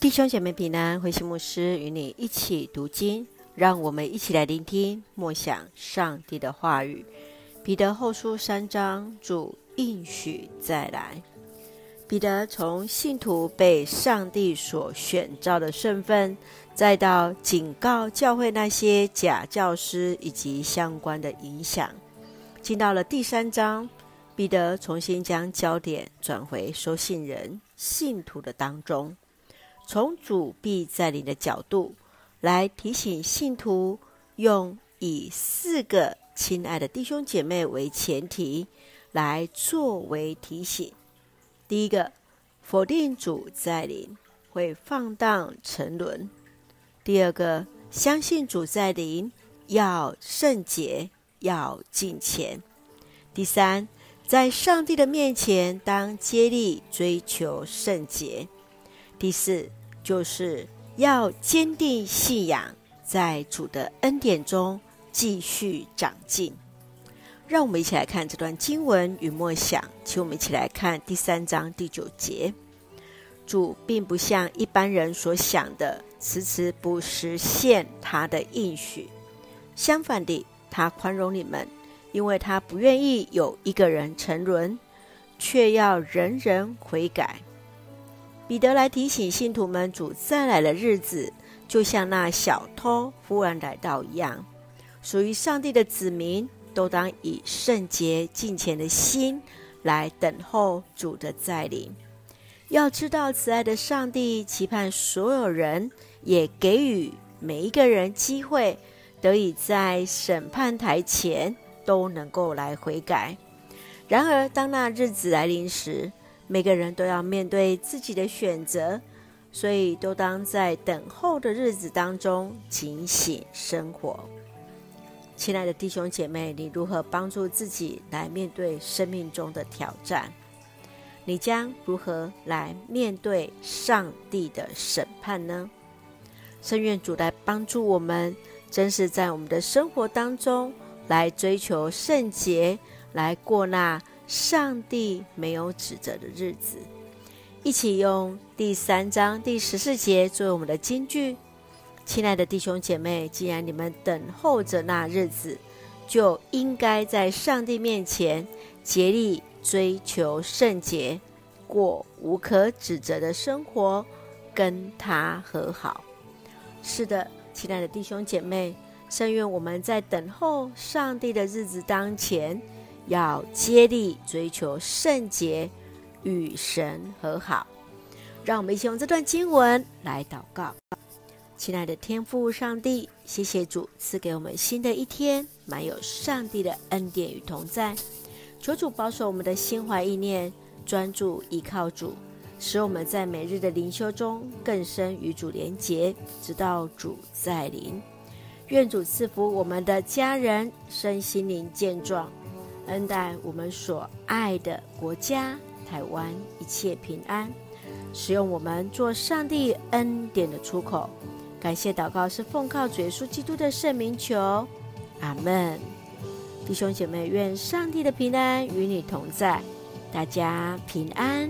弟兄姐妹平安，慧馨牧师与你一起读经，让我们一起来聆听默想上帝的话语。彼得后书三章，主应许再来。彼得从信徒被上帝所选召的身份，再到警告教会那些假教师以及相关的影响，进到了第三章，彼得重新将焦点转回收信人信徒的当中。从主必再临的角度来提醒信徒，用以四个亲爱的弟兄姐妹为前提来作为提醒。第一个，否定主在临会放荡沉沦；第二个，相信主在临要圣洁，要敬虔；第三，在上帝的面前当竭力追求圣洁；第四。就是要坚定信仰，在主的恩典中继续长进。让我们一起来看这段经文与默想，请我们一起来看第三章第九节。主并不像一般人所想的，迟迟不实现他的应许。相反的，他宽容你们，因为他不愿意有一个人沉沦，却要人人悔改。彼得来提醒信徒们，主再来的日子，就像那小偷忽然来到一样。属于上帝的子民，都当以圣洁敬虔的心来等候主的再临。要知道，慈爱的上帝期盼所有人，也给予每一个人机会，得以在审判台前都能够来悔改。然而，当那日子来临时，每个人都要面对自己的选择，所以都当在等候的日子当中警醒生活。亲爱的弟兄姐妹，你如何帮助自己来面对生命中的挑战？你将如何来面对上帝的审判呢？圣愿主来帮助我们，真是在我们的生活当中来追求圣洁，来过那。上帝没有指责的日子，一起用第三章第十四节作为我们的金句。亲爱的弟兄姐妹，既然你们等候着那日子，就应该在上帝面前竭力追求圣洁，过无可指责的生活，跟他和好。是的，亲爱的弟兄姐妹，圣愿我们在等候上帝的日子当前。要竭力追求圣洁，与神和好。让我们一起用这段经文来祷告。亲爱的天父上帝，谢谢主赐给我们新的一天，满有上帝的恩典与同在。求主保守我们的心怀意念，专注依靠主，使我们在每日的灵修中更深与主连结，直到主再临。愿主赐福我们的家人身心灵健壮。恩待我们所爱的国家台湾一切平安，使用我们做上帝恩典的出口。感谢祷告是奉靠主耶稣基督的圣名求，阿门。弟兄姐妹，愿上帝的平安与你同在，大家平安。